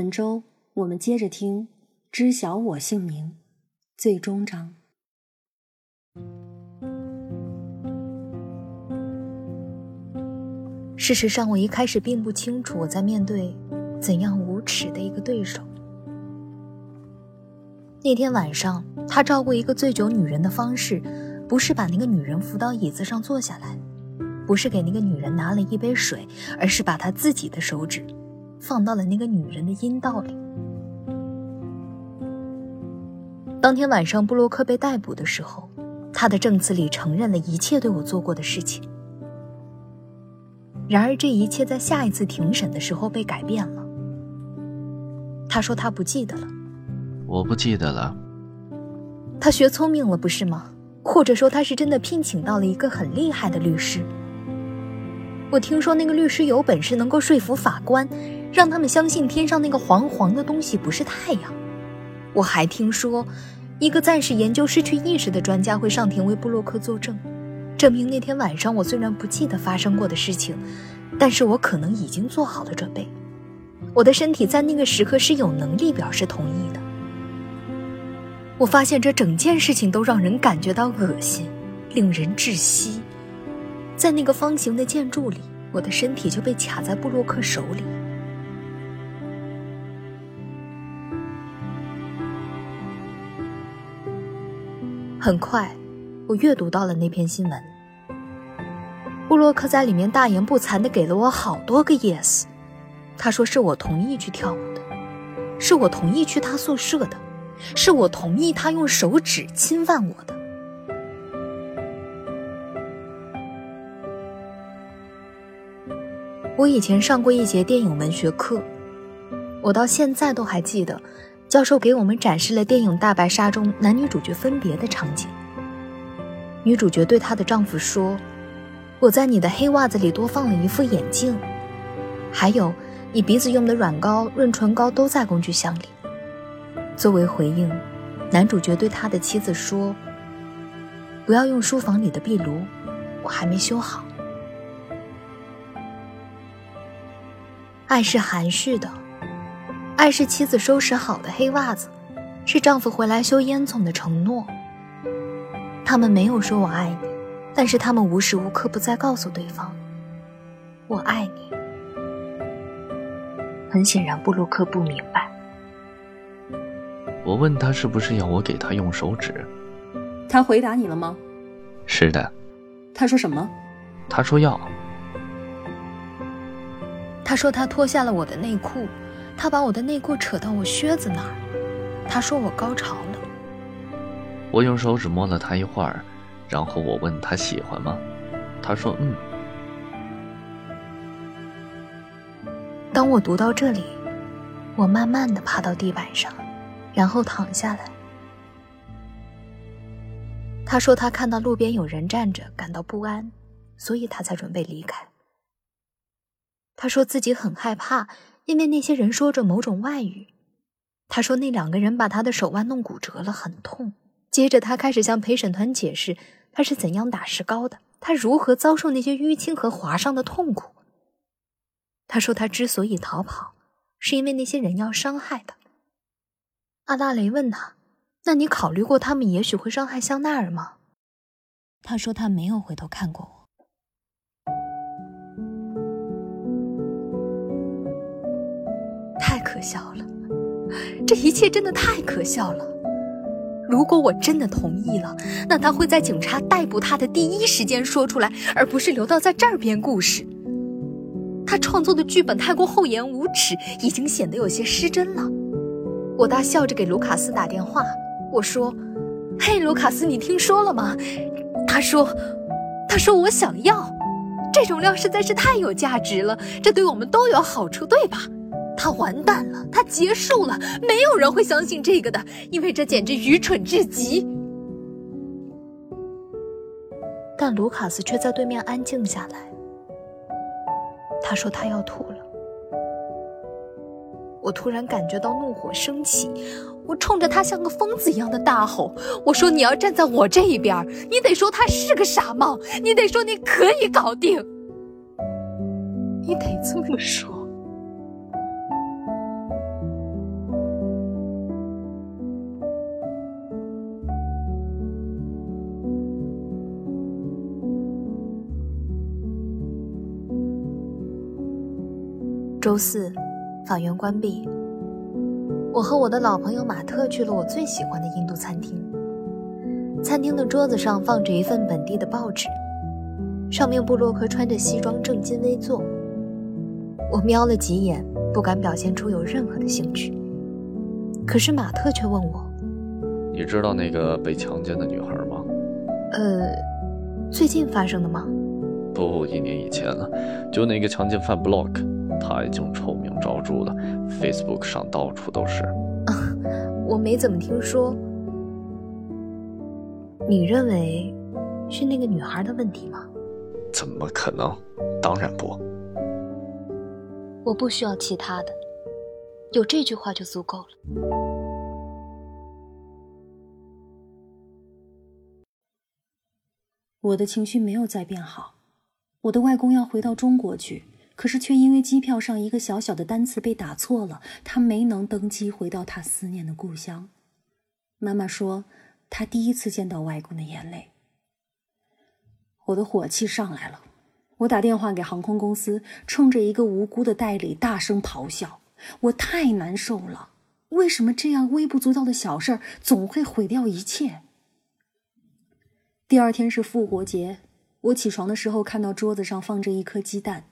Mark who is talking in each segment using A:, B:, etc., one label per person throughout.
A: 本周我们接着听《知晓我姓名》最终章。
B: 事实上，我一开始并不清楚我在面对怎样无耻的一个对手。那天晚上，他照顾一个醉酒女人的方式，不是把那个女人扶到椅子上坐下来，不是给那个女人拿了一杯水，而是把他自己的手指放到了那个女人的阴道里。当天晚上，布洛克被逮捕的时候，他的证词里承认了一切对我做过的事情。然而，这一切在下一次庭审的时候被改变了。他说他不记得了。
C: 我不记得了。
B: 他学聪明了，不是吗？或者说，他是真的聘请到了一个很厉害的律师。我听说那个律师有本事，能够说服法官，让他们相信天上那个黄黄的东西不是太阳。我还听说，一个暂时研究失去意识的专家会上庭为布洛克作证。证明那天晚上我虽然不记得发生过的事情，但是我可能已经做好了准备。我的身体在那个时刻是有能力表示同意的。我发现这整件事情都让人感觉到恶心，令人窒息。在那个方形的建筑里，我的身体就被卡在布洛克手里。很快。我阅读到了那篇新闻，布洛克在里面大言不惭地给了我好多个 yes。他说是我同意去跳舞的，是我同意去他宿舍的，是我同意他用手指侵犯我的。我以前上过一节电影文学课，我到现在都还记得，教授给我们展示了电影《大白鲨》中男女主角分别的场景。女主角对她的丈夫说：“我在你的黑袜子里多放了一副眼镜，还有你鼻子用的软膏、润唇膏都在工具箱里。”作为回应，男主角对他的妻子说：“不要用书房里的壁炉，我还没修好。”爱是含蓄的，爱是妻子收拾好的黑袜子，是丈夫回来修烟囱的承诺。他们没有说我爱你，但是他们无时无刻不在告诉对方：“我爱你。”很显然，布鲁克不明白。
C: 我问他是不是要我给他用手指，
A: 他回答你了吗？
C: 是的。
A: 他说什么？
C: 他说要。
B: 他说他脱下了我的内裤，他把我的内裤扯到我靴子那儿。他说我高潮了。
C: 我用手指摸了他一会儿，然后我问他喜欢吗？他说嗯。
B: 当我读到这里，我慢慢的爬到地板上，然后躺下来。他说他看到路边有人站着，感到不安，所以他才准备离开。他说自己很害怕，因为那些人说着某种外语。他说那两个人把他的手腕弄骨折了，很痛。接着，他开始向陪审团解释他是怎样打石膏的，他如何遭受那些淤青和划伤的痛苦。他说，他之所以逃跑，是因为那些人要伤害他。阿拉雷问他：“那你考虑过他们也许会伤害香奈儿吗？”他说他没有回头看过我。笑了，这一切真的太可笑了。如果我真的同意了，那他会在警察逮捕他的第一时间说出来，而不是留到在这儿编故事。他创作的剧本太过厚颜无耻，已经显得有些失真了。我大笑着给卢卡斯打电话，我说：“嘿，卢卡斯，你听说了吗？”他说：“他说我想要，这种料实在是太有价值了，这对我们都有好处，对吧？”他完蛋了，他结束了，没有人会相信这个的，因为这简直愚蠢至极。但卢卡斯却在对面安静下来。他说他要吐了。我突然感觉到怒火升起，我冲着他像个疯子一样的大吼：“我说你要站在我这一边，你得说他是个傻帽，你得说你可以搞定，你得这么说。”周四，法院关闭。我和我的老朋友马特去了我最喜欢的印度餐厅。餐厅的桌子上放着一份本地的报纸，上面布洛克穿着西装正襟危坐。我瞄了几眼，不敢表现出有任何的兴趣。可是马特却问我：“
C: 你知道那个被强奸的女孩吗？”“
B: 呃，最近发生的吗？”“
C: 不，一年以前了。就那个强奸犯 Block，他已经臭名昭著了，Facebook 上到处都是。”“
B: 我没怎么听说。”“你认为是那个女孩的问题吗？”“
C: 怎么可能？当然不。”
B: 我不需要其他的，有这句话就足够了。
A: 我的情绪没有再变好。我的外公要回到中国去，可是却因为机票上一个小小的单词被打错了，他没能登机回到他思念的故乡。妈妈说，她第一次见到外公的眼泪。我的火气上来了。我打电话给航空公司，冲着一个无辜的代理大声咆哮。我太难受了，为什么这样微不足道的小事儿总会毁掉一切？第二天是复活节，我起床的时候看到桌子上放着一颗鸡蛋。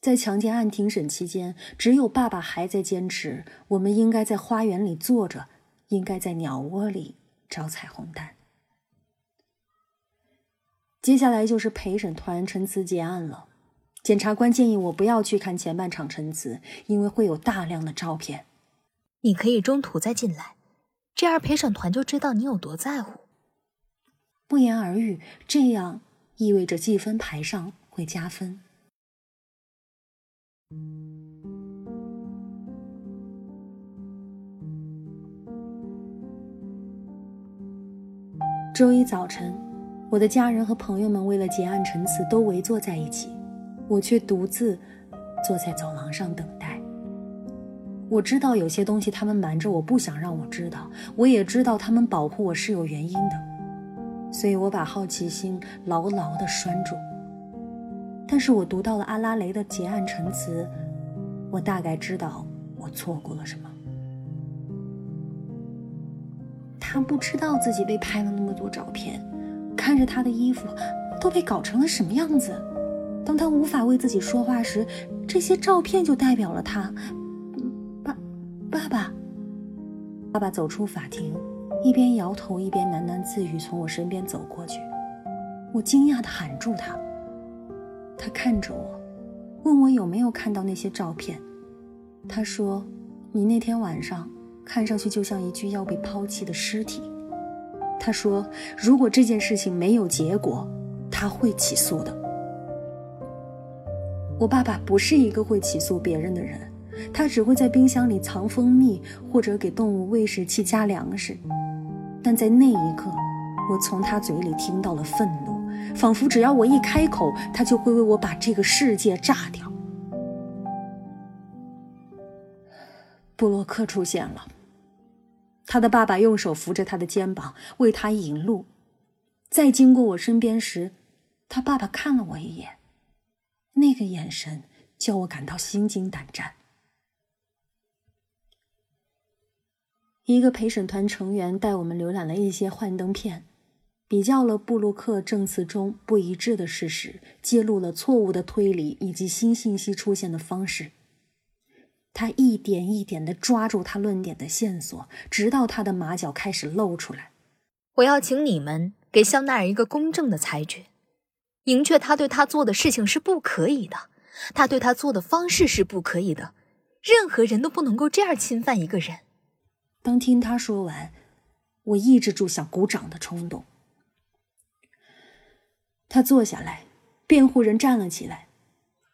A: 在强奸案庭审期间，只有爸爸还在坚持，我们应该在花园里坐着，应该在鸟窝里找彩虹蛋。接下来就是陪审团陈词结案了。检察官建议我不要去看前半场陈词，因为会有大量的照片。
B: 你可以中途再进来，这样陪审团就知道你有多在乎。
A: 不言而喻，这样意味着计分牌上会加分。周一早晨。我的家人和朋友们为了结案陈词都围坐在一起，我却独自坐在走廊上等待。我知道有些东西他们瞒着我，不想让我知道。我也知道他们保护我是有原因的，所以我把好奇心牢牢地拴住。但是我读到了阿拉雷的结案陈词，我大概知道我错过了什么。他不知道自己被拍了那么多照片。看着他的衣服都被搞成了什么样子，当他无法为自己说话时，这些照片就代表了他。爸，爸爸，爸爸走出法庭，一边摇头一边喃喃自语，从我身边走过去。我惊讶地喊住他，他看着我，问我有没有看到那些照片。他说：“你那天晚上看上去就像一具要被抛弃的尸体。”他说：“如果这件事情没有结果，他会起诉的。”我爸爸不是一个会起诉别人的人，他只会在冰箱里藏蜂蜜，或者给动物喂食器加粮食。但在那一刻，我从他嘴里听到了愤怒，仿佛只要我一开口，他就会为我把这个世界炸掉。布洛克出现了。他的爸爸用手扶着他的肩膀，为他引路。在经过我身边时，他爸爸看了我一眼，那个眼神叫我感到心惊胆战。一个陪审团成员带我们浏览了一些幻灯片，比较了布鲁克证词中不一致的事实，揭露了错误的推理以及新信息出现的方式。他一点一点的抓住他论点的线索，直到他的马脚开始露出来。
B: 我要请你们给香奈儿一个公正的裁决。明确他对他做的事情是不可以的，他对他做的方式是不可以的。任何人都不能够这样侵犯一个人。
A: 当听他说完，我抑制住想鼓掌的冲动。他坐下来，辩护人站了起来。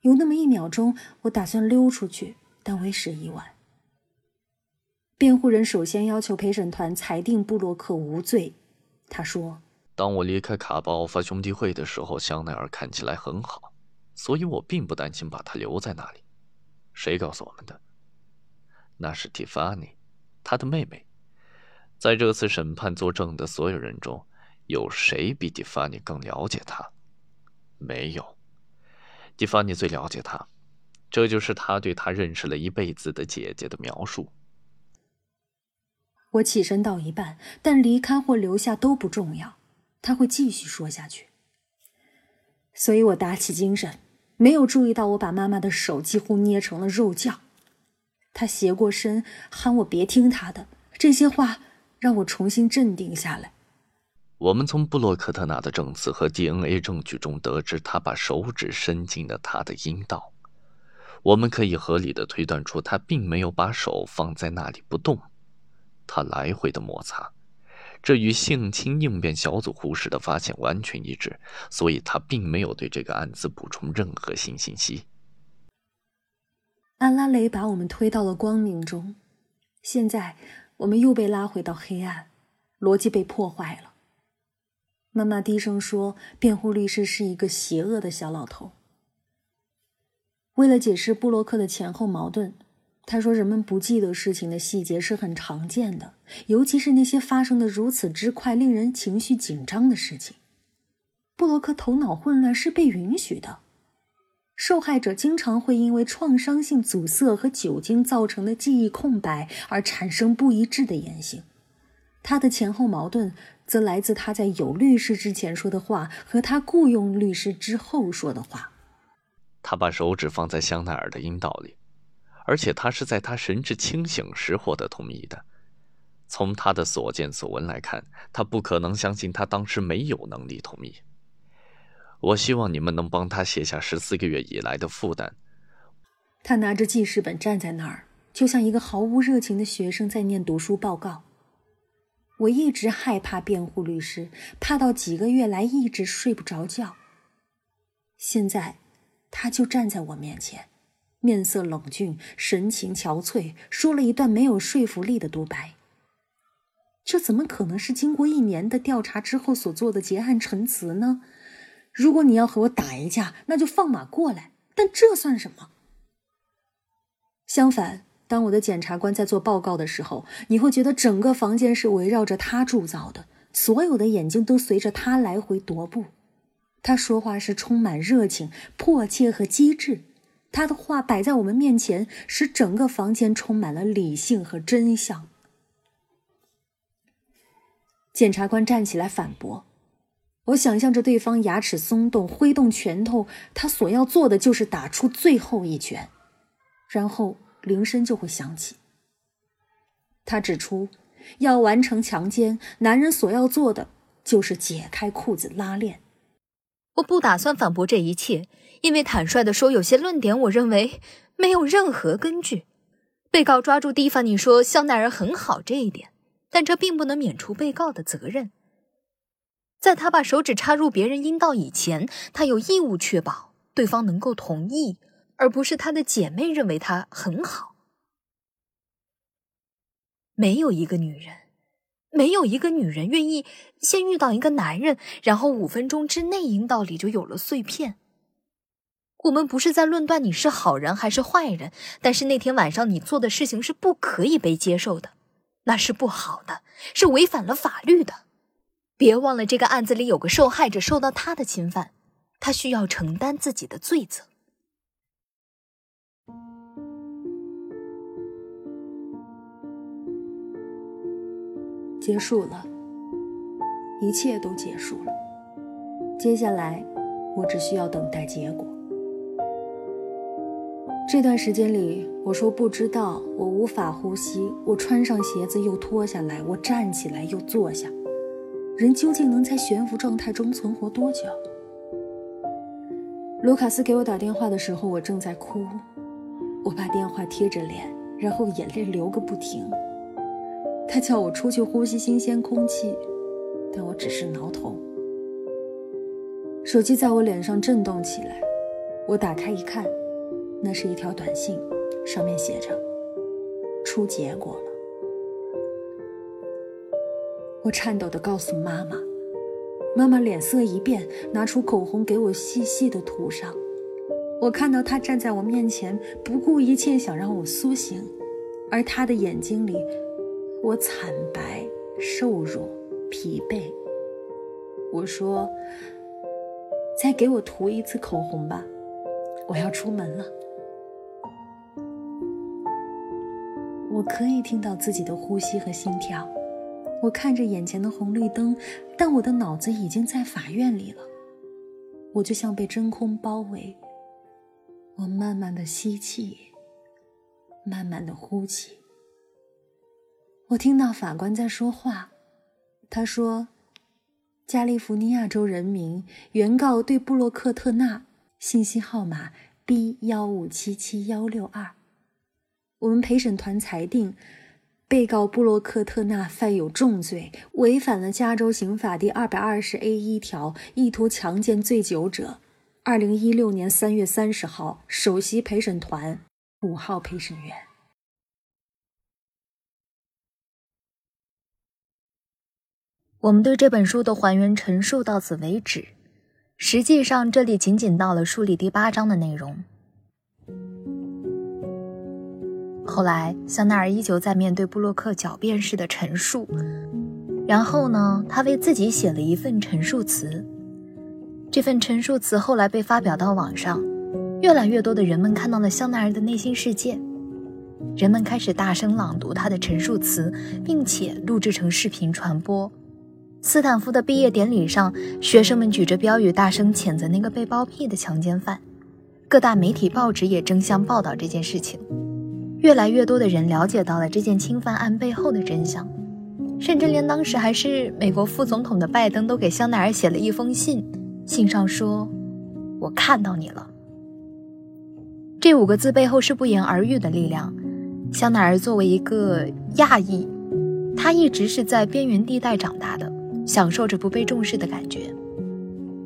A: 有那么一秒钟，我打算溜出去。但为时已晚。辩护人首先要求陪审团裁定布洛克无罪。他说：“
C: 当我离开卡巴奥发兄弟会的时候，香奈儿看起来很好，所以我并不担心把他留在那里。谁告诉我们的？那是蒂凡尼，他的妹妹。在这次审判作证的所有人中，有谁比蒂芙尼更了解他？没有。蒂芙尼最了解他。”这就是他对他认识了一辈子的姐姐的描述。
A: 我起身到一半，但离开或留下都不重要，他会继续说下去。所以我打起精神，没有注意到我把妈妈的手几乎捏成了肉酱。他斜过身喊我别听他的，这些话让我重新镇定下来。
C: 我们从布洛克特纳的证词和 DNA 证据中得知，他把手指伸进了他的阴道。我们可以合理的推断出，他并没有把手放在那里不动，他来回的摩擦，这与性侵应变小组护士的发现完全一致，所以他并没有对这个案子补充任何新信息。
A: 安拉雷把我们推到了光明中，现在我们又被拉回到黑暗，逻辑被破坏了。妈妈低声说：“辩护律师是一个邪恶的小老头。”为了解释布洛克的前后矛盾，他说：“人们不记得事情的细节是很常见的，尤其是那些发生的如此之快、令人情绪紧张的事情。布洛克头脑混乱是被允许的。受害者经常会因为创伤性阻塞和酒精造成的记忆空白而产生不一致的言行。他的前后矛盾。”则来自他在有律师之前说的话和他雇佣律师之后说的话。
C: 他把手指放在香奈儿的阴道里，而且他是在他神志清醒时获得同意的。从他的所见所闻来看，他不可能相信他当时没有能力同意。我希望你们能帮他卸下十四个月以来的负担。
A: 他拿着记事本站在那儿，就像一个毫无热情的学生在念读书报告。我一直害怕辩护律师，怕到几个月来一直睡不着觉。现在，他就站在我面前，面色冷峻，神情憔悴，说了一段没有说服力的独白。这怎么可能是经过一年的调查之后所做的结案陈词呢？如果你要和我打一架，那就放马过来。但这算什么？相反。当我的检察官在做报告的时候，你会觉得整个房间是围绕着他铸造的，所有的眼睛都随着他来回踱步。他说话是充满热情、迫切和机智。他的话摆在我们面前，使整个房间充满了理性和真相。检察官站起来反驳。我想象着对方牙齿松动，挥动拳头，他所要做的就是打出最后一拳，然后。铃声就会响起。他指出，要完成强奸，男人所要做的就是解开裤子拉链。
B: 我不打算反驳这一切，因为坦率的说，有些论点我认为没有任何根据。被告抓住蒂凡尼说香奈儿很好这一点，但这并不能免除被告的责任。在他把手指插入别人阴道以前，他有义务确保对方能够同意。而不是她的姐妹认为她很好。没有一个女人，没有一个女人愿意先遇到一个男人，然后五分钟之内阴道里就有了碎片。我们不是在论断你是好人还是坏人，但是那天晚上你做的事情是不可以被接受的，那是不好的，是违反了法律的。别忘了，这个案子里有个受害者受到他的侵犯，他需要承担自己的罪责。
A: 结束了，一切都结束了。接下来，我只需要等待结果。这段时间里，我说不知道，我无法呼吸，我穿上鞋子又脱下来，我站起来又坐下。人究竟能在悬浮状态中存活多久？卢卡斯给我打电话的时候，我正在哭，我把电话贴着脸，然后眼泪流个不停。他叫我出去呼吸新鲜空气，但我只是挠头。手机在我脸上震动起来，我打开一看，那是一条短信，上面写着：“出结果了。”我颤抖地告诉妈妈，妈妈脸色一变，拿出口红给我细细的涂上。我看到她站在我面前，不顾一切想让我苏醒，而她的眼睛里。我惨白、瘦弱、疲惫。我说：“再给我涂一次口红吧，我要出门了。”我可以听到自己的呼吸和心跳。我看着眼前的红绿灯，但我的脑子已经在法院里了。我就像被真空包围。我慢慢的吸气，慢慢的呼气。我听到法官在说话，他说：“加利福尼亚州人民原告对布洛克特纳，信息号码 B 幺五七七幺六二。我们陪审团裁定。”被告布洛克特纳犯有重罪，违反了加州刑法第二百二十 A 一条，意图强奸醉酒者。二零一六年三月三十号，首席陪审团五号陪审员。
B: 我们对这本书的还原陈述到此为止。实际上，这里仅仅到了书里第八章的内容。后来，香奈儿依旧在面对布洛克狡辩式的陈述。然后呢，他为自己写了一份陈述词。这份陈述词后来被发表到网上，越来越多的人们看到了香奈儿的内心世界。人们开始大声朗读他的陈述词，并且录制成视频传播。斯坦福的毕业典礼上，学生们举着标语大声谴责那个被包庇的强奸犯。各大媒体报纸也争相报道这件事情。越来越多的人了解到了这件侵犯案背后的真相，甚至连当时还是美国副总统的拜登都给香奈儿写了一封信，信上说：“我看到你了。”这五个字背后是不言而喻的力量。香奈儿作为一个亚裔，他一直是在边缘地带长大的，享受着不被重视的感觉，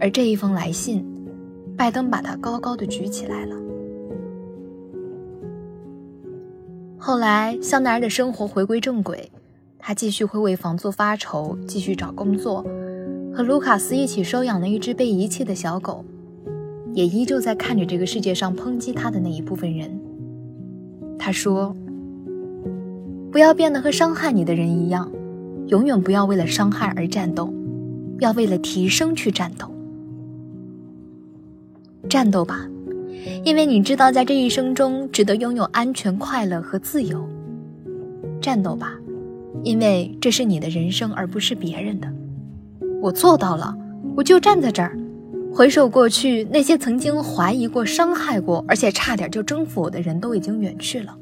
B: 而这一封来信，拜登把它高高的举起来了。后来，香奈儿的生活回归正轨，他继续会为房租发愁，继续找工作，和卢卡斯一起收养了一只被遗弃的小狗，也依旧在看着这个世界上抨击他的那一部分人。他说：“不要变得和伤害你的人一样，永远不要为了伤害而战斗，要为了提升去战斗，战斗吧。”因为你知道，在这一生中值得拥有安全、快乐和自由。战斗吧，因为这是你的人生，而不是别人的。我做到了，我就站在这儿。回首过去，那些曾经怀疑过、伤害过，而且差点就征服我的人都已经远去了，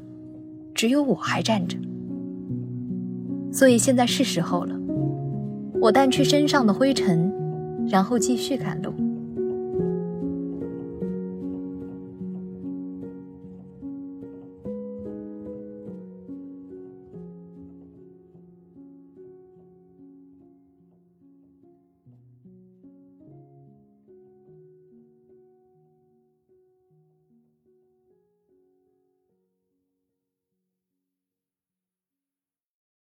B: 只有我还站着。所以现在是时候了，我掸去身上的灰尘，然后继续赶路。